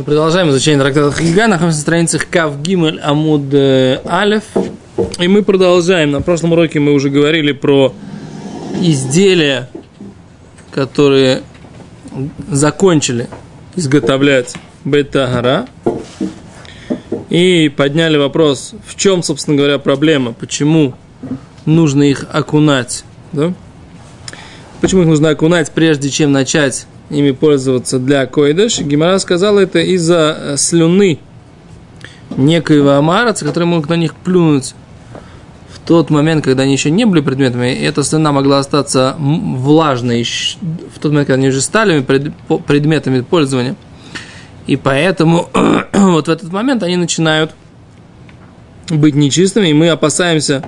Мы продолжаем изучение трактата Хига, находимся на страницах Кав Гимель Амуд э, Алев. И мы продолжаем. На прошлом уроке мы уже говорили про изделия, которые закончили изготовлять Бетагара. И подняли вопрос, в чем, собственно говоря, проблема, почему нужно их окунать, да? Почему их нужно окунать, прежде чем начать ими пользоваться для койдыш. Гимара сказала это из-за э, слюны некоего амараца, который мог на них плюнуть в тот момент, когда они еще не были предметами, и эта слюна могла остаться влажной в тот момент, когда они уже стали предметами пользования. И поэтому вот в этот момент они начинают быть нечистыми, и мы опасаемся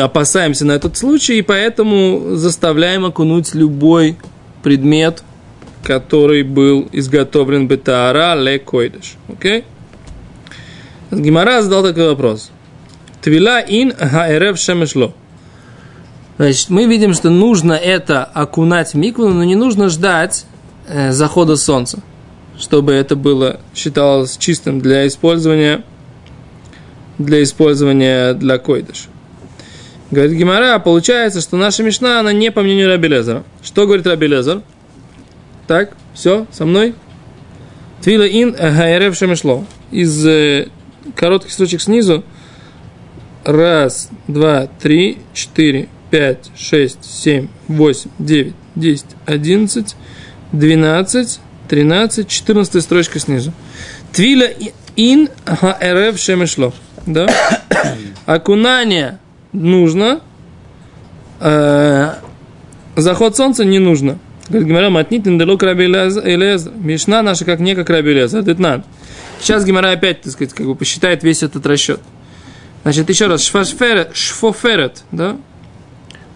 опасаемся на этот случай, и поэтому заставляем окунуть любой предмет, который был изготовлен бетаара ле койдыш. Окей? Гимара задал такой вопрос. Твила ин хаэрев шемешло. Значит, мы видим, что нужно это окунать в микву, но не нужно ждать э, захода солнца, чтобы это было считалось чистым для использования для использования для койдыша. Говорит Гимара, получается, что наша Мишна, она не по мнению Раби Лезера. Что говорит Раби Лезер? Так, все, со мной? Твила ин хайрев шемешло. Из э, коротких строчек снизу. Раз, два, три, четыре, пять, шесть, семь, восемь, девять, десять, одиннадцать, двенадцать, тринадцать, четырнадцатая строчка снизу. Твила ин хайрев шемешло. Да? Окунание нужно, э, заход солнца не нужно. Говорит, Гимара матнит индалок раби Элезер. Мишна наша как не как раби Элезер. Детнан. Сейчас Гимара опять, так сказать, как бы посчитает весь этот расчет. Значит, еще раз, шфоферет, шфоферет, да?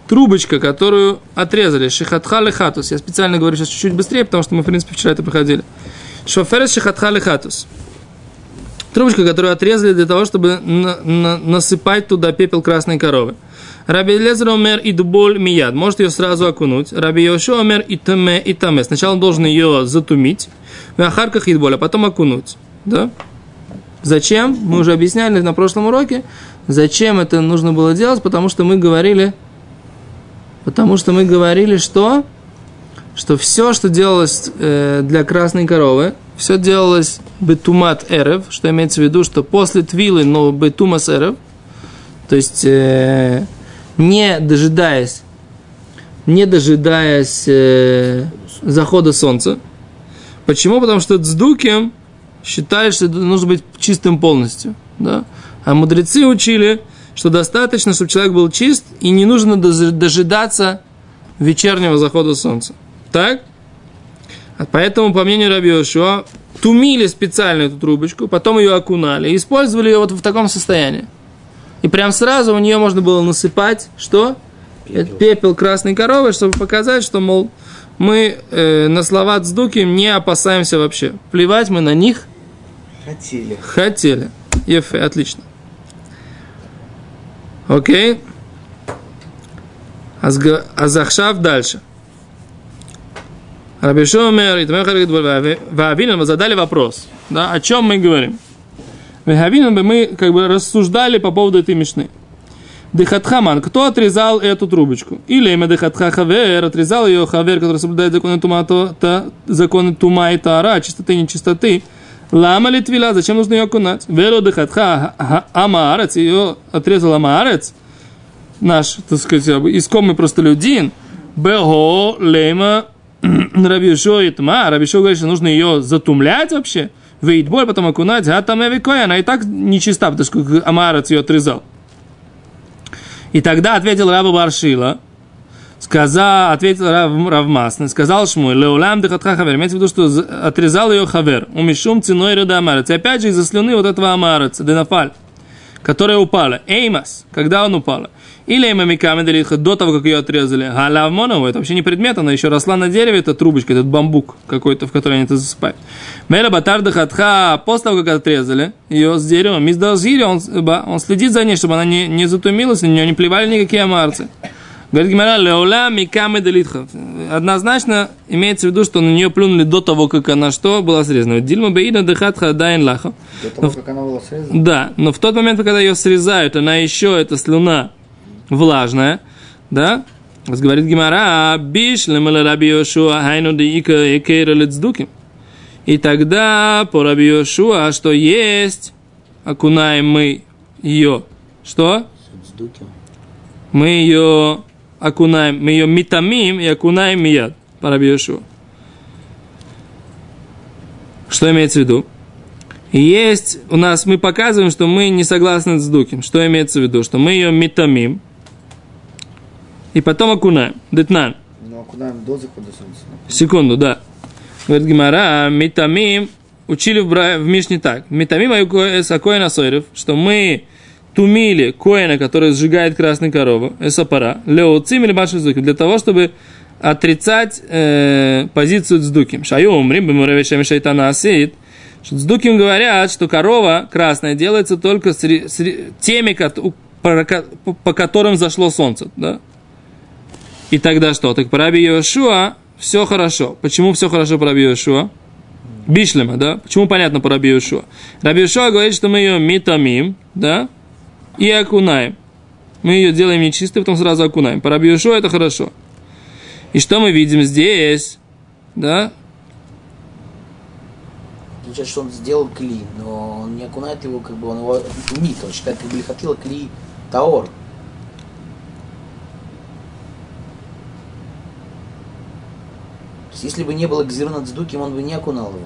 Трубочка, которую отрезали, шихатха лехатус. Я специально говорю сейчас чуть-чуть быстрее, потому что мы, в принципе, вчера это проходили. Шфоферет шихатха лехатус трубочка, которую отрезали для того, чтобы на, на, насыпать туда пепел красной коровы. Раби Лезер омер и дуболь мияд. Может ее сразу окунуть. Раби Йошо омер и таме и таме. Сначала он должен ее затумить. В ахарках и а потом окунуть. Да? Зачем? Мы уже объясняли на прошлом уроке. Зачем это нужно было делать? Потому что мы говорили, потому что мы говорили, что, что все, что делалось э, для красной коровы, все делалось бетумат эрев, что имеется в виду, что после твилы, но бетумас эрев, то есть э, не дожидаясь, не дожидаясь э, захода солнца. Почему? Потому что цдуким считает, что нужно быть чистым полностью. Да? А мудрецы учили, что достаточно, чтобы человек был чист, и не нужно дожидаться вечернего захода солнца. Так? Поэтому, по мнению Раби Йошуа, тумили специально эту трубочку, потом ее окунали и использовали ее вот в таком состоянии. И прям сразу у нее можно было насыпать, что? Пепел, Пепел красной коровы, чтобы показать, что, мол, мы э, на слова Цдуки не опасаемся вообще. Плевать мы на них хотели. Хотели. Ефе, отлично. Окей. Азахшав дальше. Рабишомер и Вавинан мы задали вопрос, да, о чем мы говорим. Вавинан мы как бы рассуждали по поводу этой мешны. Дехатхаман, кто отрезал эту трубочку? Или имя Дехатха Хавер, отрезал ее Хавер, который соблюдает законы тума, то, то, законы тума и тара, чистоты и нечистоты. Лама ли твила, зачем нужно ее окунать? Веру Дехатха Амаарец, ее отрезал Амаарец, наш, так сказать, искомый простолюдин. Бего лема Рабишо и Тма, Рабишо говорит, что нужно ее затумлять вообще, выйдет боль, потом окунать, а там Эвикоя, она и так нечиста, потому что Амарец ее отрезал. И тогда ответил Раба Баршила, сказал, ответил Рав, Равмасный, сказал Шмуй, Леулам дехатха хавер, имеется в виду, что отрезал ее хавер, умешум ценой рода Амарец. И опять же из-за слюны вот этого Амареца, Денафаль, которая упала. Эймас, когда он упала. Или имамиками делитха до того, как ее отрезали. Галавмонову, это вообще не предмет, она еще росла на дереве, это трубочка, этот бамбук какой-то, в который они это засыпают. Мера батарда хатха, после того, как отрезали ее с дерева, миздалзири, он, он следит за ней, чтобы она не, не затумилась, на нее не плевали никакие амарцы. Говорит Гимара, леоля микаме делитха. Однозначно имеется в виду, что на нее плюнули до того, как она что была срезана. Дильма беина дехатха дайн лаха. До того, Но как она была срезана? Да, но в тот момент, когда ее срезают, она еще, эта слюна влажная, да, говорит Гимара, биш лемала раби Йошуа хайну де ика экейра лецдуким. И тогда по раби Йошуа, что есть, окунаем мы ее, что? Мы ее окунаем, мы ее митамим и окунаем мияд, по раби Йошуа. Что имеется в виду? Есть у нас, мы показываем, что мы не согласны с Дуким. Что имеется в виду? Что мы ее метамим и потом окунаем. Детнан. Ну, окунаем до захода солнца. Секунду, да. Говорит Гимара, метамим, учили в, Бра- в Мишне так. Метамим акоина сойрев, что мы тумили коина, который сжигает красную корову, эсапара, леоцим или здуким, для того, чтобы отрицать э, позицию цдуким. Шаю умрим, бемуревишем шайтана. Что Цдуким говорят, что корова красная делается только с, с теми, по- по которым зашло солнце. Да? И тогда что? Так по Раби Йошуа все хорошо. Почему все хорошо по Раби Йошуа? Бишлема, да? Почему понятно по Раби Йошуа? Раби Йошуа говорит, что мы ее митамим, да? И окунаем. Мы ее делаем нечистой, потом сразу окунаем. По Раби Йошуа это хорошо. И что мы видим здесь? Да? Получается, что он сделал кли, но он не окунает его, как бы он его умит, он считает, как бы лихатила кли таор. Есть, если бы не было гзирна цдуким, он бы не окунал его.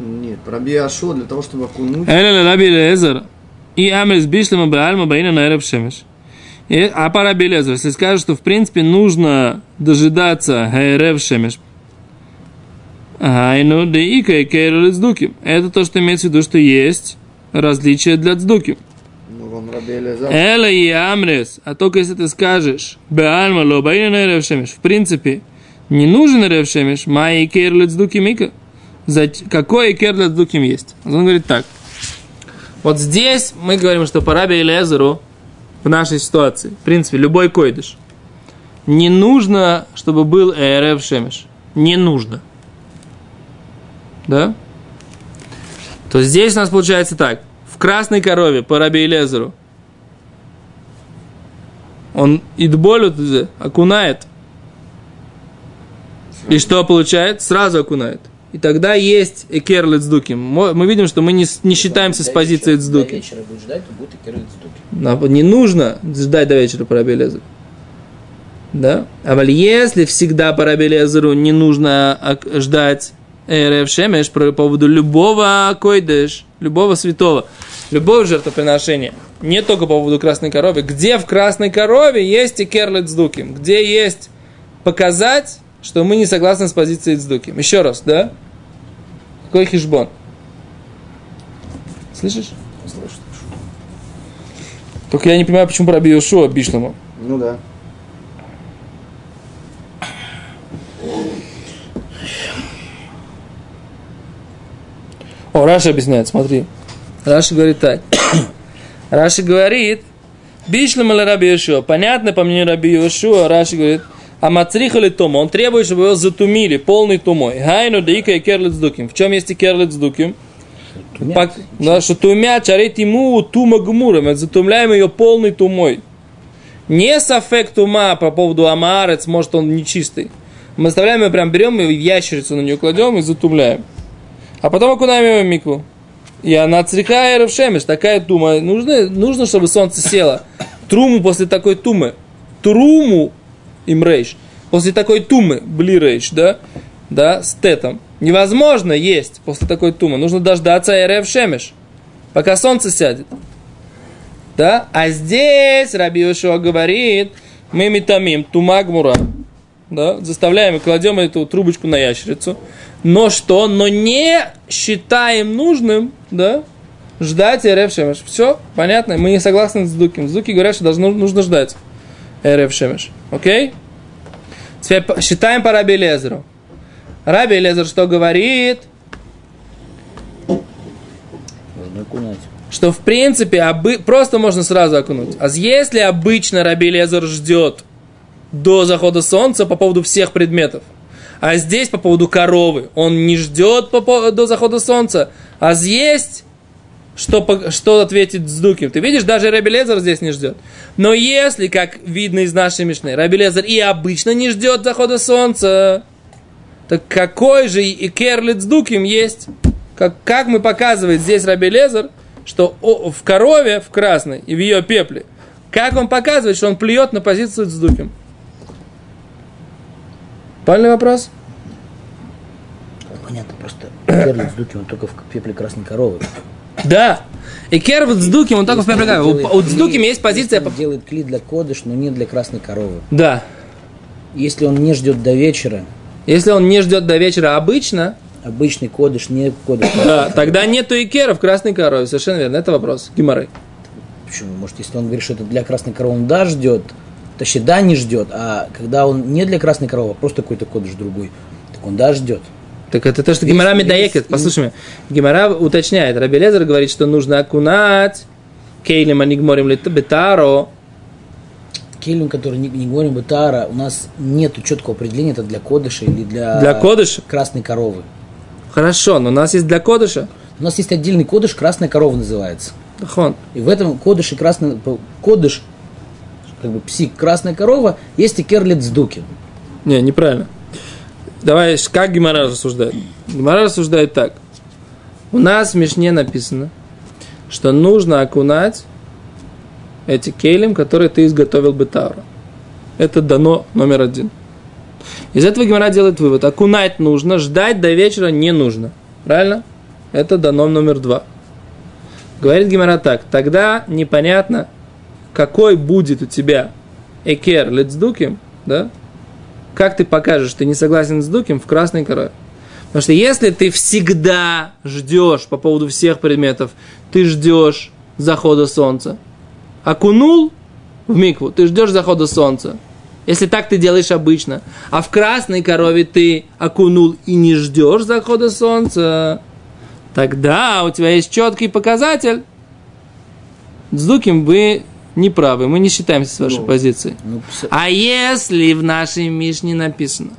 Нет, проби Ашо для того, чтобы окунуть. Эля Раби Лезер и Амрис Бишлема Баальма Баина на Эрев Шемеш. И, а по Раби Лезер, если скажет, что в принципе нужно дожидаться Эрев Шемеш, Айну де ика и кейру цдуким. Это то, что имеется в виду, что есть различия для цдуким. Ну. Эла и Амрес, а только если ты скажешь, Беальма лобаина на Эрев Шемеш, в принципе, не нужен Эрев Шемеш, май и кейру цдуким ика. За- Какой икер для есть? Он говорит так. Вот здесь мы говорим, что по Раби Элезеру в нашей ситуации, в принципе, любой койдыш, не нужно, чтобы был Эрев Шемеш. Не нужно. Да? То здесь у нас получается так. В красной корове по Раби Элезеру он идболю окунает. И что получает? Сразу окунает. И тогда есть экер лецдуким. Мо- Мы видим, что мы не, с- не считаемся с До позиции вечера- До вечера будет ждать, то будет и керует цдуки. Нам Не нужно ждать до вечера по Раби. Да? А если всегда по Раби Элезеру не нужно ак- ждать Эрев Шемеш по поводу любого койдыш, любого святого, любого жертвоприношения, не только по поводу красной коровы, где в красной корове есть и керлет цдуким, где есть показать, что мы не согласны с позицией цдуким. Еще раз, да? Какой хижбон? Слышишь? Слышишь? Только я не понимаю, почему про Биошуа Бишлому. Ну да. О, Раши объясняет, смотри. Раши говорит так. Раши говорит, בשלמא לרבי יהושע. Понятно, по мнению Раби Йошуа, Раши говорит, המצריכה לה טומאה? Он требует, чтобы его затумили полной тумой. היינו דאיכא היכר לצדוקים. В чем есть היכר לצדוקים? Пак- да, что тумят, שהרי טימאוה טומאה גמורה. Мы затумляем ее полной тумой. Не ספק טומאה по поводу עם הארץ, может он нечистый. Мы оставляем ее, прям берем и ящерицу на нее кладем и затумляем. А потом окунаем его в микву. И она црика и шемеш, такая тума. Нужно, нужно, чтобы солнце село. Труму после такой тумы. Труму им рейш. После такой тумы, бли рейш, да? Да, с тетом. Невозможно есть после такой тумы. Нужно дождаться РФ Шемеш. Пока солнце сядет. Да? А здесь Раби говорит, мы метамим тумагмура. Да? Заставляем и кладем эту трубочку на ящерицу. Но что? Но не считаем нужным, да, ждать РФ Шемеш. Все, понятно? Мы не согласны с Дуким. Дуки говорят, что должно, нужно ждать РФ Шемеш. Окей? Теперь считаем по Раби Лезеру. Раби Лезер что говорит? Окунать. Что в принципе обы- просто можно сразу окунуть. А если обычно Раби Лезер ждет до захода солнца по поводу всех предметов, а здесь по поводу коровы, он не ждет по до захода солнца, а есть что, что ответить с. Ты видишь, даже Раби Лезер здесь не ждет. Но если, как видно из нашей Мишны, Раби Лезер и обычно не ждет захода солнца, так какой же и керлит с есть? Как, как мы показывает здесь Раби Лезер, что в корове, в красной и в ее пепле, как он показывает, что он плюет на позицию с Дуким? Правильный вопрос? Понятно, просто Керлик с Дуки, он только в пепле красной коровы. Да. И кервит с Дуким, он только в пепле коровы. У, Дуким есть позиция... Он делает кли для кодыш, но не для красной коровы. Да. Если он не ждет до вечера, Если он не ждет до вечера обычно, обычный кодыш, не кодыш. да, тогда нету икера в красной корове. Совершенно верно. Это вопрос. Гимары. Почему? Может, если он говорит, что это для красной коровы, он да ждет, точнее, да не ждет, а когда он не для красной коровы, а просто какой-то кодыш другой, так он да ждет. Так это то, что Гимара медаекет. Послушай меня. Гимара уточняет. Раби Лезер говорит, что нужно окунать кейлем анигморим бетаро. Келем, который не, не говорим бытара, у нас нет четкого определения, это для кодыша или для, Для кодыша? красной коровы. Хорошо, но у нас есть для кодыша. У нас есть отдельный кодыш, красная корова называется. Хон. И в этом кодыше красный кодыш, как бы псик, красная корова, есть и керлит с дуки. Не, неправильно. Давай, как Гимара рассуждает? Гимара рассуждает так. У нас в Мишне написано, что нужно окунать эти кейлем, которые ты изготовил бетару. Это дано номер один. Из этого Гимара делает вывод. Окунать нужно, ждать до вечера не нужно. Правильно? Это дано номер два. Говорит Гимара так. Тогда непонятно, какой будет у тебя экер лецдуким, да? Как ты покажешь, что ты не согласен с дуким в красной корове? Потому что если ты всегда ждешь по поводу всех предметов, ты ждешь захода солнца. Окунул в микву, ты ждешь захода солнца. Если так ты делаешь обычно. А в красной корове ты окунул и не ждешь захода солнца, тогда у тебя есть четкий показатель. С Дуким вы не правы, мы не считаемся с вашей Ну. позицией. Ну, пс- А если в нашей Мишне написано,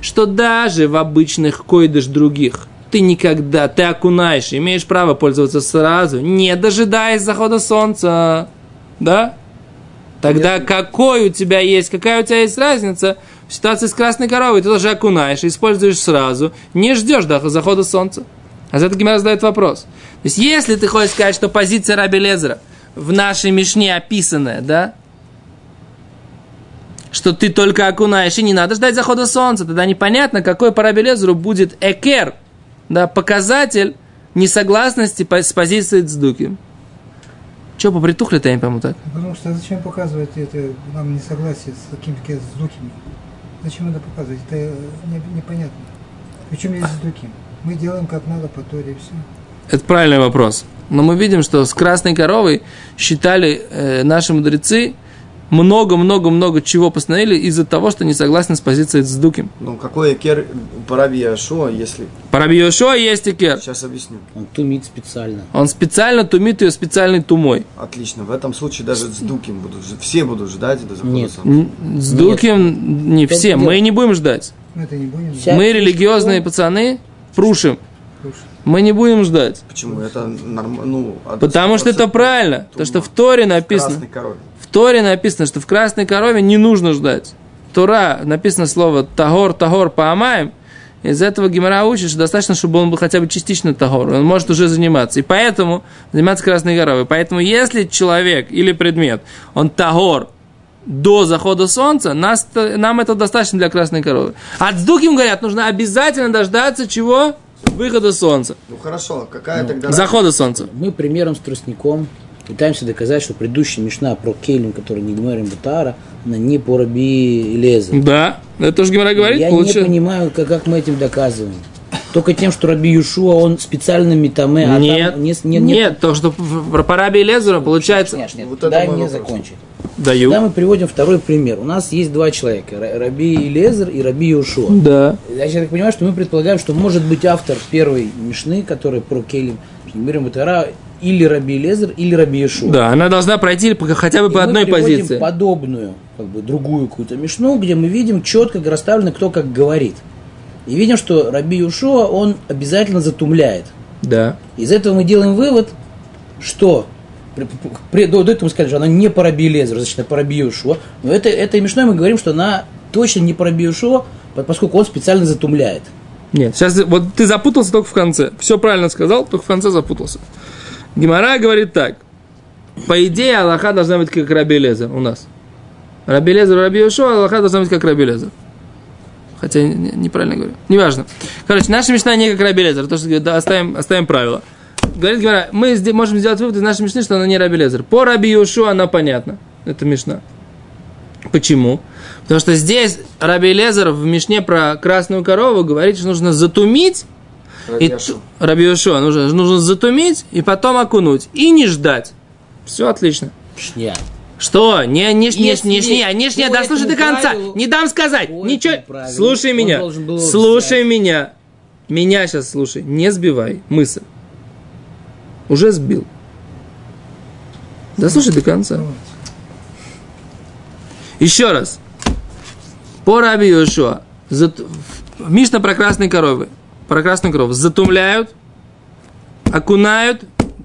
что даже в обычных койдыш других ты никогда, ты окунаешь, имеешь право пользоваться сразу, не дожидаясь захода солнца, да? Тогда какой у тебя есть, какая у тебя есть разница в ситуации с красной коровой? Ты тоже окунаешь, используешь сразу, не ждешь до захода солнца. А за это Гимара задает вопрос. То есть, если ты хочешь сказать, что позиция Раби Лезера в нашей Мишне описанная, да, что ты только окунаешь, и не надо ждать захода солнца, тогда непонятно, какой по Раби Лезеру будет экер, да, показатель несогласности с позицией Цдуки. Че, попритухли-то, я не пойму так? Потому что зачем показывать это нам несогласие с каким-то с Дуким? Зачем это показывать? Это не- непонятно. Причем есть с Дуким? Мы делаем как надо по Торе и все. Это правильный вопрос. Но мы видим, что с красной коровой считали э, наши мудрецы много-много-много чего постановили из-за того, что не согласны с позицией Цдуким. Ну, какой экер по Раби Яшуа, если... По Раби Йошуа есть экер. Сейчас объясню. он тумит специально. Он специально тумит ее специальной тумой. Отлично. В этом случае даже с Дуким будут Все будут ждать до захода Нет. солнца. С Дуким не Только все, мы не будем ждать. Мы это не будем. Мы религиозные пацаны, прушим. слушать. Мы не будем ждать. Почему? Это нормально. Ну, Потому что это 100% правильно. То, что в Торе написано. Красной корове. В Торе написано, что в красной корове не нужно ждать. Тора написано слово тагор, тагор, поамаем. Из этого Гимара учит, что достаточно, чтобы он был хотя бы частично тагор. Он может уже заниматься. И поэтому заниматься красной коровой. Поэтому если человек или предмет, он тагор до захода солнца, нас, нам это достаточно для красной коровы. А Дуким говорят, нужно обязательно дождаться чего? Выхода солнца. Ну хорошо, какая тогда... Захода солнца. Мы примером с тростником пытаемся доказать, что предыдущая мешна про Кейлин, который не говорим Бутара, она не по Раби Лезер. Да, это тоже Гимара говорит. Я получается. не понимаю, как, как мы этим доказываем. Только тем, что Раби Юшуа, он специально метаме, а нет, там не, не- нет, то, что про Раби Лезера получается... Нет, нет, Вот это дай мне вопрос. закончить. Даю. Когда мы приводим второй пример, у нас есть два человека, Ра- Раби Лезер и Раби Йошуа. Да. Я так понимаю, что мы предполагаем, что может быть автор первой Мишны, который про Келим, Мирим Батара, или Раби Лезер, или Раби Йошуа. Да, она должна пройти хотя бы И по мы одной позиции. подобную, как бы другую какую-то Мишну, где мы видим четко расставлено, кто как говорит. И видим, что Раби Юшуа, он обязательно затумляет. Да. Из этого мы делаем вывод, что при- до, до этого мы сказали, что она не по Раби Лезеру, значит, она по Раби Юшуа. Но это, этой Мишной мы говорим, что она точно не по Раби Юшуа, по- поскольку он специально затумляет. Нет, сейчас вот ты запутался только в конце. Все правильно сказал, только в конце запутался. Гимара говорит так. По идее, Аллаха должна быть как Раби Лезер у нас. Раби Лезер, Раби Аллаха должна быть как Раби Лезер. Хотя не- не- неправильно говорю. Неважно. Короче, наша мечта не как Раби Лезер. То, что оставим, оставим правила. Говорит Гимара, мы можем сделать вывод из нашей мечты, что она не Раби Лезер. По Раби Йошуа она понятна. Это мечта. Почему? Потому что здесь Раби Лезер в Мишне про красную корову говорит, что нужно затумить и Рабиашу. т- Раби нужно, нужно затумить и потом окунуть. И не ждать. Все отлично. Шня. Что? Не, не, не, не, не, не, не, по да слушай до конца. правилу- Не дам сказать. Ничего. правилу Слушай он меня. Слушай меня. Меня сейчас слушай. Не сбивай мысль. Уже сбил. Да слушай до конца. Еще раз. По Раби Йошуа. зат- Мишна про красные коровы. Про красную корову. Затумляют, окунают,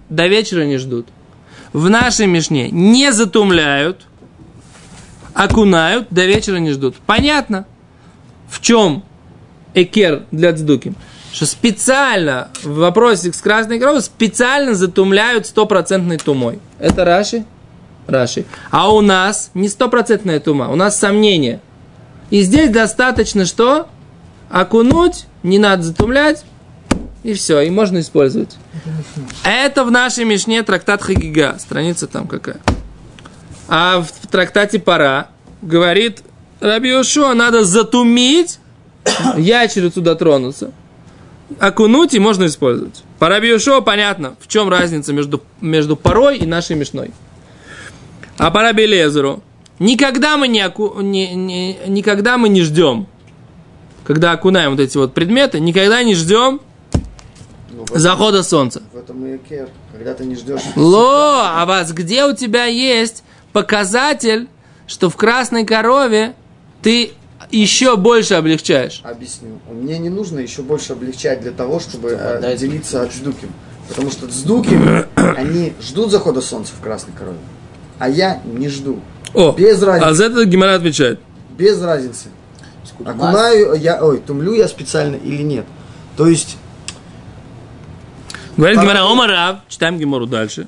до вечера не ждут. В нашей Мишне не затумляют, окунают, до вечера не ждут. Понятно? В чем экер для цдуки? Что специально в вопросе с красной коровой специально затумляют стопроцентной тумой. Это Раши? Раши. А у нас не стопроцентная тума, у нас сомнения. И здесь достаточно что? Окунуть, не надо затумлять, и все, и можно использовать. Это в нашей Мишне трактат Хагига, страница там какая. А в, трактате Пара говорит Раби Йошуа, надо затумить, ящерицу дотронуться, окунуть и можно использовать. По Раби Йошуа понятно, в чем разница между, между парой и нашей Мишной. А по Раби Лезеру, никогда мы не, оку- не- не- никогда мы не ждем, когда окунаем вот эти вот предметы, никогда не ждем Ну, этом- захода солнца. В этом и экер. Когда ты не ждешь... Ло, а вас где у тебя есть показатель, что в красной корове ты еще больше облегчаешь? Объясню. Мне не нужно еще больше облегчать для того, чтобы э, отдать. отделиться от сдуким. Потому что сдуки, они ждут захода солнца в красной корове. А я не жду. О, Без разницы. а за это Гимара отвечает. Без разницы. Окунаю я, ой, тумлю я специально или нет. То есть, Говорит Гимара, Омарав, читаем Гимару дальше.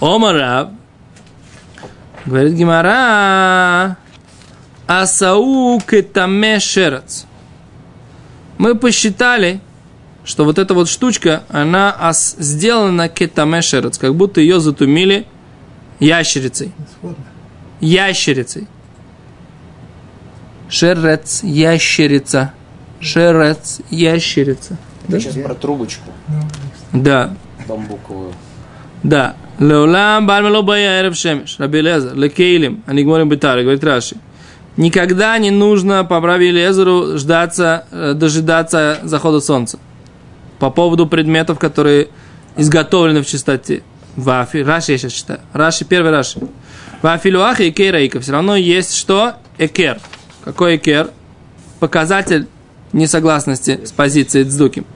Омарав, говорит Гимара, Асау кетаме шерец. Мы посчитали, что вот эта вот штучка, она ас- сделана кетаме шерец, как будто ее затумили ящерицей. Ящерицей. Шерец, ящерица. Шерец, ящерица. Да? Сейчас про трубочку Ну, Да, бамбуковую. да. Леулам бальмело бая эрев шемеш. Раби Лезер, лекейлим, они говорим битаре, говорит Раши. Никогда не нужно по Раби Лезеру ждаться, э, дожидаться захода солнца. По поводу предметов, которые изготовлены в чистоте. Вафи, Раши я сейчас читаю. Раши, первый Раши. Вафилуаха и кейраика. Все равно есть что? Экер. Какой экер? Показатель несогласности с позицией Цдуким.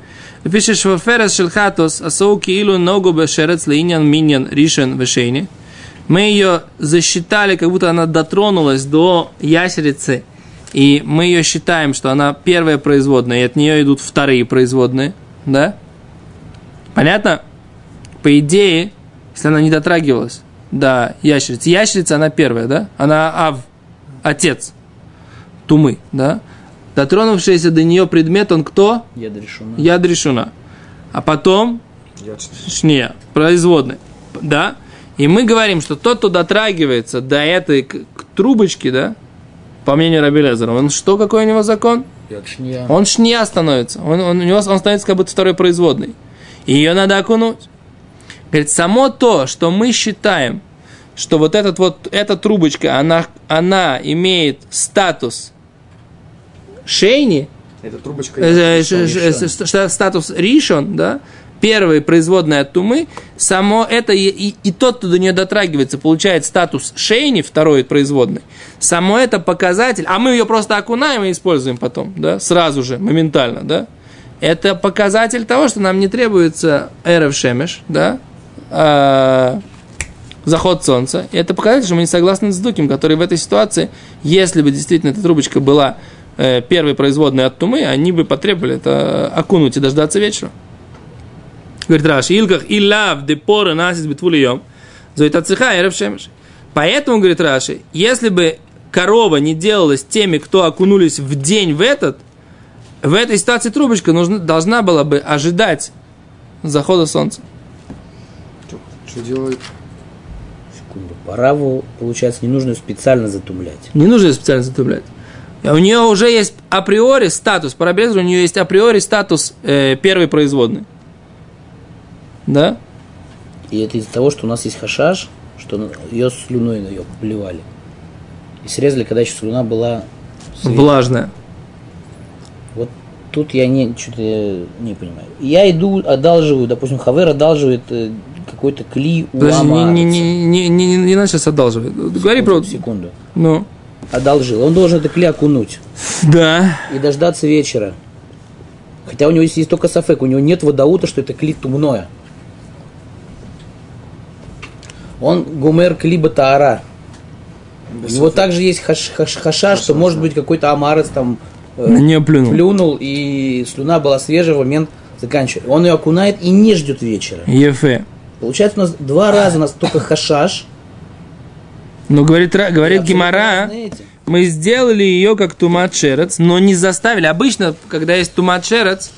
Пишет Шваферес Шелхатус, Асоу Киилу Ногу Бешерец Линьян Миньян Ришен Вешейни. Мы ее засчитали, как будто она дотронулась до ящерицы, и мы ее считаем, что она первая производная, и от нее идут вторые производные, да? Понятно? По идее, если она не дотрагивалась до ящерицы, ящерица она первая, да? Она ав, отец тумы, да? Дотронувшийся до нее предмет, он кто? Я решена. Яд решена. А потом я шния, производная, да? И мы говорим, что тот, кто дотрагивается до этой к- к трубочке, да, по мнению Раби Лезера, он что, какой у него закон? Шня. Он шния становится. Он, он- у него он становится как будто второй производной. И ее надо окунуть. Говорит, само то, что мы считаем что вот, этот вот эта трубочка, она, она имеет статус шейни, Эта трубочка... э, ш- ш- статус ришон, да, первый производная от тумы, само это и, и- и тот, кто до нее дотрагивается, получает статус шейни, второй производный. Само это показатель, а мы ее просто окунаем и используем потом, да, сразу же, моментально, да. Это показатель того, что нам не требуется эрев шемеш, да, а, заход солнца. И это показатель, что мы не согласны с Дуким, который в этой ситуации, если бы действительно эта трубочка была э, первой производной от тумы, они бы потребовали это окунуть и дождаться вечера. Говорит Раш, Илках и лав депора насис битвулием, зоит ацеха эрев шемеш. Поэтому, говорит Раши, если бы корова не делалась теми, кто окунулись в день в этот, в этой ситуации трубочка нужна, должна была бы ожидать захода солнца. Что делает? Секунду. Параву, получается, не нужно ее специально затумлять. Не нужно ее специально затумлять. А У нее уже есть априори статус, парабезра, у нее есть априори статус э, первой производной. Да? И это из-за того, что у нас есть хашаш, что ее слюной на ее поливали. И срезали, когда еще слюна была свежая. Влажная. Вот тут я не, что-то не понимаю. Я иду, одалживаю, допустим, Хавер одалживает э, какой-то кли у Подожди, не, не, не, не, не, не, надо сейчас одалживать. Говори про... Секунду. Ну. Одолжил. Он должен это кли окунуть Да. и дождаться вечера. Хотя у него есть, есть только сафек, у него нет водоута, что это кли тумное. Он гумер клиба таара. У него также есть хаш, хаш, хаша, что может быть какой-то амарец там э, нее плюнул. плюнул, и слюна была свежая в момент заканчивания. Он ее окунает и не ждет вечера. Ефе. Получается, у нас два раза у нас только хашаш. Но говорит, говорит Гимара, мы сделали ее как тумат шерец, но не заставили. Обычно, когда есть тумат шерец,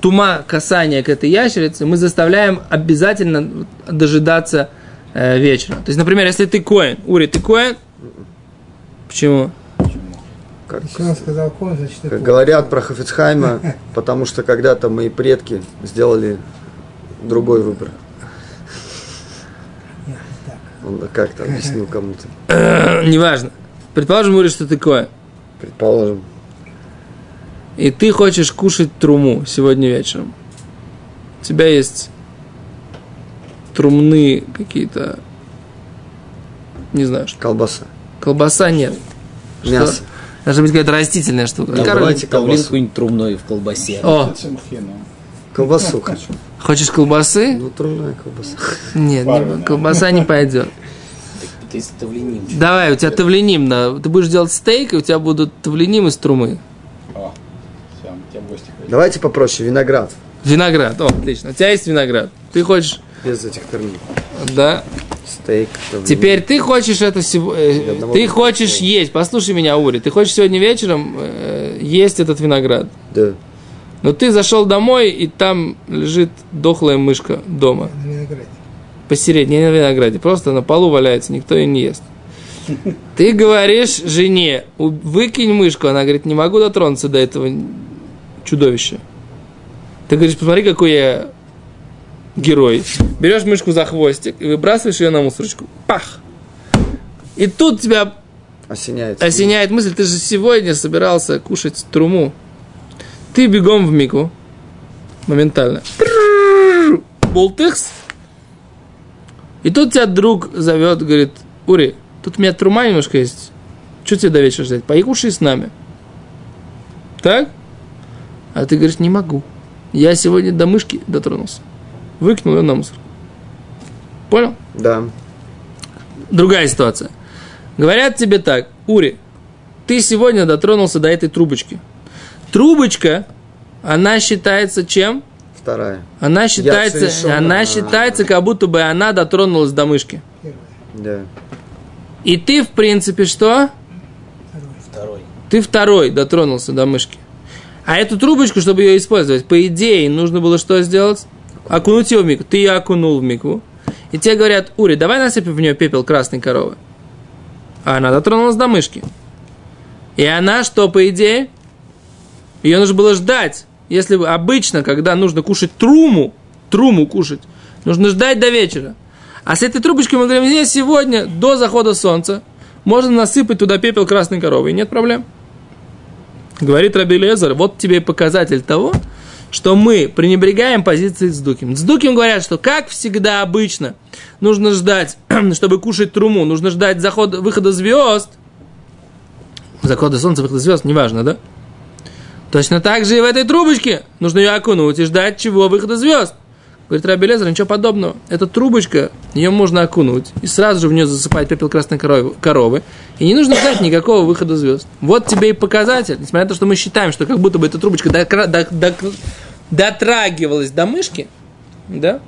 тума касания к этой ящерице, мы заставляем обязательно дожидаться э, вечера. То есть, например, если ты коин, Ури, ты коин, почему? Как, сказал кон, значит как говорят про Хафицхайма, потому что когда-то мои предки сделали другой выбор. Он как-то объяснил кому-то. Неважно. Предположим, Ури, что ты коин. Предположим. И ты хочешь кушать труму сегодня вечером. У тебя есть трумные какие-то, не знаю, что. Колбаса. Колбаса нет. Что? Мясо. Должна быть какая-то растительная штука. Да, давайте колбасу. какой-нибудь трумной в колбасе. О, Колбасу хочу. хочешь колбасы? Ну, трудная колбаса. Нет, не- колбаса не пойдет. Тавлиним. Давай, у тебя тавлиним, да. Ты будешь делать стейк, и у тебя будут тавлиним из трумы. О, все, тебя в гости ходить. Давайте попроще. Виноград. Виноград. О, отлично. У тебя есть виноград. Ты хочешь, Без этих корней. да. Стейк. Теперь ты хочешь это сегодня... одного Ты хочешь есть, послушай меня, Ури, ты хочешь сегодня вечером э, есть этот виноград. Да. Но ты зашел домой, и там лежит дохлая мышка дома. На винограде. Посередине, не на винограде, просто на полу валяется, никто ее не ест. Ты говоришь жене, «У- выкинь мышку, она говорит, не могу дотронуться до этого чудовища. Ты говоришь, посмотри, какой я герой. Берешь мышку за хвостик и выбрасываешь ее на мусорочку. Пах! И тут тебя Осеняет. осеняет мысль, ты же сегодня собирался кушать труму. Ты бегом в мику. Моментально. Болтыхс. И тут тебя друг зовет, говорит, Ури, тут у меня трума немножко есть. Что тебе до вечера ждать? Поехуши с нами. Так? А ты говоришь, не могу. Я сегодня до мышки дотронулся. Выкинул ее на мусор. Понял? Да. Другая ситуация. Говорят тебе так, Ури, ты сегодня дотронулся до этой трубочки. Трубочка, она считается чем? Вторая. Она считается, совершенно- она считается, как будто бы она дотронулась до мышки. Да. И ты, в принципе, что? Второй. Ты второй дотронулся до мышки. А эту трубочку, чтобы ее использовать, по идее, нужно было что сделать? Окунуть ее в микву. Ты ее окунул в микву. И тебе говорят, Ури, давай насыпем в нее пепел красной коровы. А она дотронулась до мышки. И она что, по идее? Ее нужно было ждать. Если бы обычно, когда нужно кушать труму, труму кушать, нужно ждать до вечера. А с этой трубочкой мы говорим, «Не, сегодня до захода солнца можно насыпать туда пепел красной коровы, и нет проблем. Говорит Раби Лезер, вот тебе и показатель того, что мы пренебрегаем позиции с Дуким. С Дуким говорят, что как всегда обычно нужно ждать, чтобы кушать труму, нужно ждать захода, выхода звезд. Захода солнца, выхода звезд, неважно, да? Точно так же и в этой трубочке нужно ее окунуть и ждать чего? Выхода звезд. Говорит Раби Лезер, ничего подобного. Эта трубочка, ее можно окунуть и сразу же в нее засыпать пепел красной коровы, коровы. И не нужно ждать никакого выхода звезд. Вот тебе и показатель. Несмотря на то, что мы считаем, что как будто бы эта трубочка дотрагивалась до мышки, да,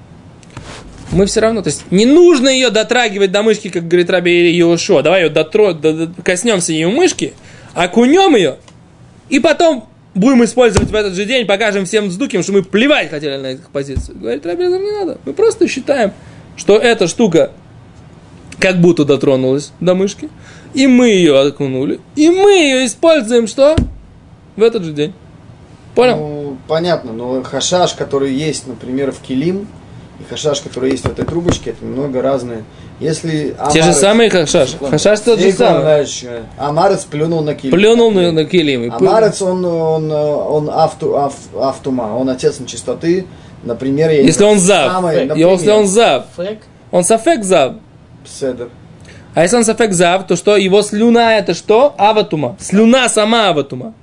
мы все равно, то есть не нужно ее дотрагивать до мышки, как говорит Раби Йошуа. Давай ее дотро, до- до- коснемся ее мышки, окунем ее, и потом будем использовать в этот же день, покажем всем вздуким, что мы плевать хотели на этих позиций. Говорит, Раби Лезер, не надо. Мы просто считаем, что эта штука как будто дотронулась до мышки, и мы ее окунули, и мы ее используем что? В этот же день. Понял? Ну, понятно, но хашаш, который есть, например, в килим, и хашаш, который есть в этой трубочке, это немного разные. Если Те же Амарец- самые хашаш. Секунду. Хашаш тот же самый. дальше. Амарец плюнул на килим. Плюнул на, на килим. Амарец, он, он, он авту, ав, автума, он отец нечистоты. Например, я не Если он зав. самый, например, Если он зав. Он сафек зав. Седер. А если он сафек зав, то что? Его слюна это что? Аватума. Слюна сама аватума.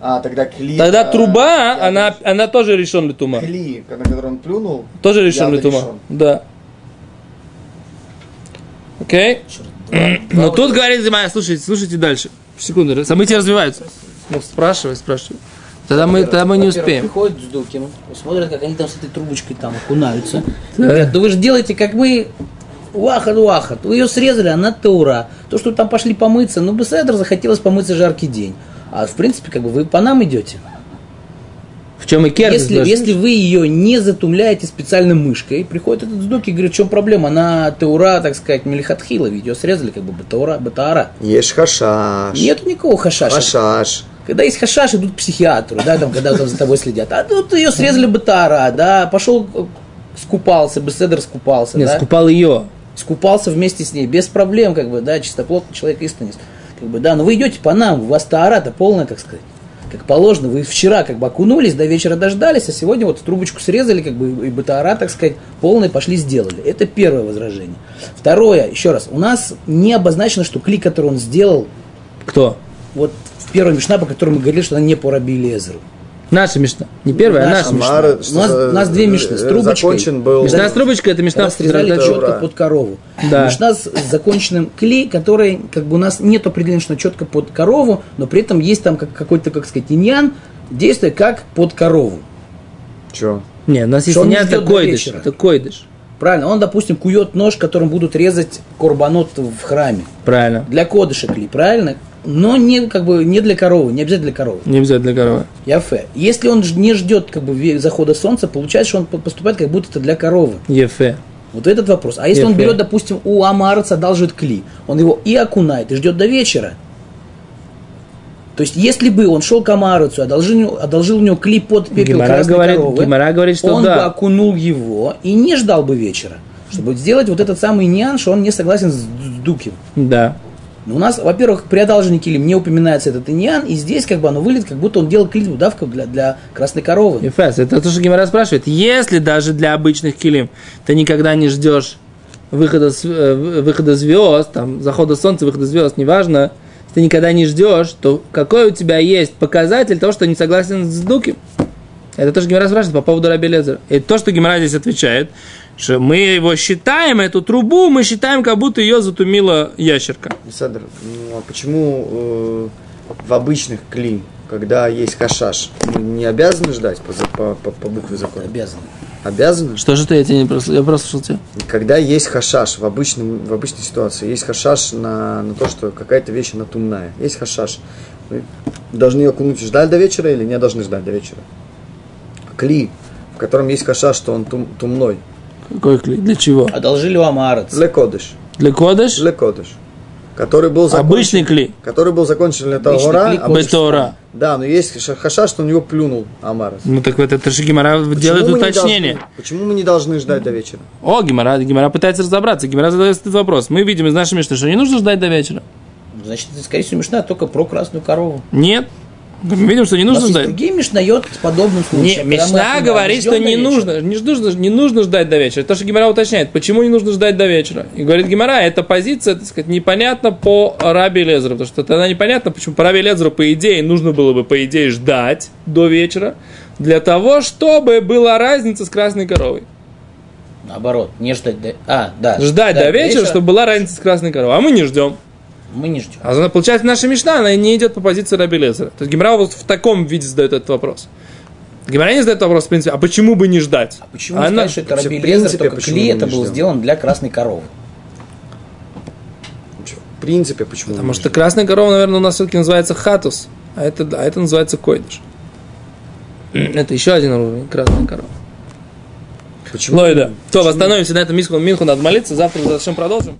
А, тогда кли. Тогда а, труба, я она, она тоже решен литума. Кли, на который он плюнул. Тоже решен литума. решен. Да. Окей? Но тут говорит Зимая, слушайте, слушайте дальше. Секунду, события развиваются. Ну, спрашивай, спрашивай. Тогда мы, тогда мы не успеем. Приходят с Дуким, смотрят, как они там с этой трубочкой там окунаются. Говорят, да вы же делаете, как мы, вахат, вахат. Вы ее срезали, она таура. То, что там пошли помыться, ну, Беседр захотелось помыться жаркий день. А в принципе, как бы вы по нам идете. В чем и кердис Если, даже? если вы ее не затумляете специальной мышкой, приходит этот сдук и говорит, в чем проблема? Она таура, так сказать, мелихатхила, ведь ее срезали как бы батаура, батаара. Есть хашаш. Нету никакого хашаша. Хашаш. Когда есть хашаш, идут к психиатру, да, там, когда там за тобой следят. А тут ее срезали батара, да, пошел скупался, беседер скупался, Нет, да, скупал ее. скупался вместе с ней, без проблем, как бы, да, чистоплотный человек истинный, как бы, да, но вы идете по нам, у вас таара-то полная, так сказать, как положено, вы вчера как бы окунулись, до вечера дождались, а сегодня вот трубочку срезали, как бы, и батара, так сказать, полной пошли сделали. Это первое возражение. Второе, еще раз, у нас не обозначено, что клик, который он сделал, Кто? вот в первой мишна, по которой мы говорили, что она не по Раби Лезеру. Наша мечта. Не первая, а Наша. Амар, У нас- у нас две мишны с трубочкой. Закончен был. Мечта с трубочкой, это срезали трактате. четко ура. под корову. Да. Мишна с законченным клей, который, как бы у нас нет определения, что четко под корову, но при этом есть там как, какой-то, как сказать, иньян, действие как под корову. Че? Не, у нас есть до койдыш. вечера. Это койдыш. Правильно, он, допустим, кует нож, которым будут резать корбанот в храме. Правильно. Для кодыша клей, правильно? Но не, как бы, не для коровы, не обязательно для коровы. Не обязательно для коровы. Яфе. Если он не ждет как бы, захода солнца, получается, что он по- поступает, как будто это для коровы. Ефе. Вот этот вопрос. А если он Ефе. берет, допустим, у Амарца одалживает кли, он его и окунает, и ждет до вечера. То есть, если бы он шел к Амарцу, одолжил, одолжил у него кли под пепел Гемара красной говорит- коровы, Гемара говорит, что он да. бы окунул его и не ждал бы вечера, чтобы сделать вот этот самый ньян, что он не согласен с Дуким. Да. Но у нас, во-первых, при одалжении килим не упоминается этот иньян, и здесь как бы оно выглядит, как будто он делал клитву давка для, для красной коровы. Ефес. Это то, что Гимара спрашивает. Если даже для обычных килим ты никогда не ждешь выхода, э, вы- выхода звезд, там, захода солнца, выхода звезд, неважно, ты никогда не ждешь, то какой у тебя есть показатель того, что не согласен с Дуким? Это тоже Гимара спрашивает по поводу Раби Лезера. И то, что Гимара здесь отвечает, что мы его считаем, эту трубу, мы считаем, как будто ее затумила ящерка. Александр, ну, а почему э, в обычных кли, когда есть хашаш, мы не обязаны ждать по, по, по, по букве закона? Обязан. Обязаны? Что же ты, я тебя не просто, я просто слушал тебя. Когда есть хашаш в, обычном, в обычной ситуации, есть хашаш на, на то, что какая-то вещь она тумная. Есть хашаш. Мы должны ее окунуть и ждать до вечера или не должны ждать до вечера? Кли, в котором есть хашаш, что он тум, тумной. Какой клей? Для чего? Одолжили у Амарец. Лекодыш. Для кодыш? Лекодыш. Который был закончен, Обычный клей. который был закончен для Таура, Бетора. Да, но есть ша- хашаш, что он его плюнул, Амар. Ну так вот это же Гимара делает уточнение. должны- почему мы не должны ждать до вечера? О, Гимара, Гимара пытается разобраться. Гимара задает этот вопрос. Мы видим из нашей Мишны, что не нужно ждать до вечера. Значит, это, скорее всего, Мишна только про красную корову. Нет. Мы видим, что не нужно ждать. другие Мишнайот с подобным Не, случаем. мы Мишна говорит, что до не вечера. нужно, не нужно, не нужно ждать до вечера. То, что Гимара уточняет, почему не нужно ждать до вечера. И говорит Гимара, эта позиция, так сказать, непонятна по Раби Лезеру. Потому что тогда непонятно, почему по Раби Лезеру, по идее, нужно было бы, по идее, ждать до вечера, для того, чтобы была разница с красной коровой. Наоборот, не ждать до... А, да. Ждать до вечера, чтобы была разница с красной коровой. А мы не ждем. Мы не ждем. А получается, наша Мишна, она не идет по позиции Раби Лезера. То есть Гимара вот в таком виде задает этот вопрос. Гимара не задает вопрос, в принципе, а почему бы не ждать? А почему Она- сказать, что это Раби Лезер, только клей мы это был ждем? сделан для красной коровы? В принципе, почему? Потому мы что ждем? красная корова, наверное, у нас все-таки называется хатус, а это, а это называется койдыш. Это еще один уровень, красная корова. Почему? Лойда. То, остановимся на этом Минху, Минху надо молиться, завтра зачем продолжим.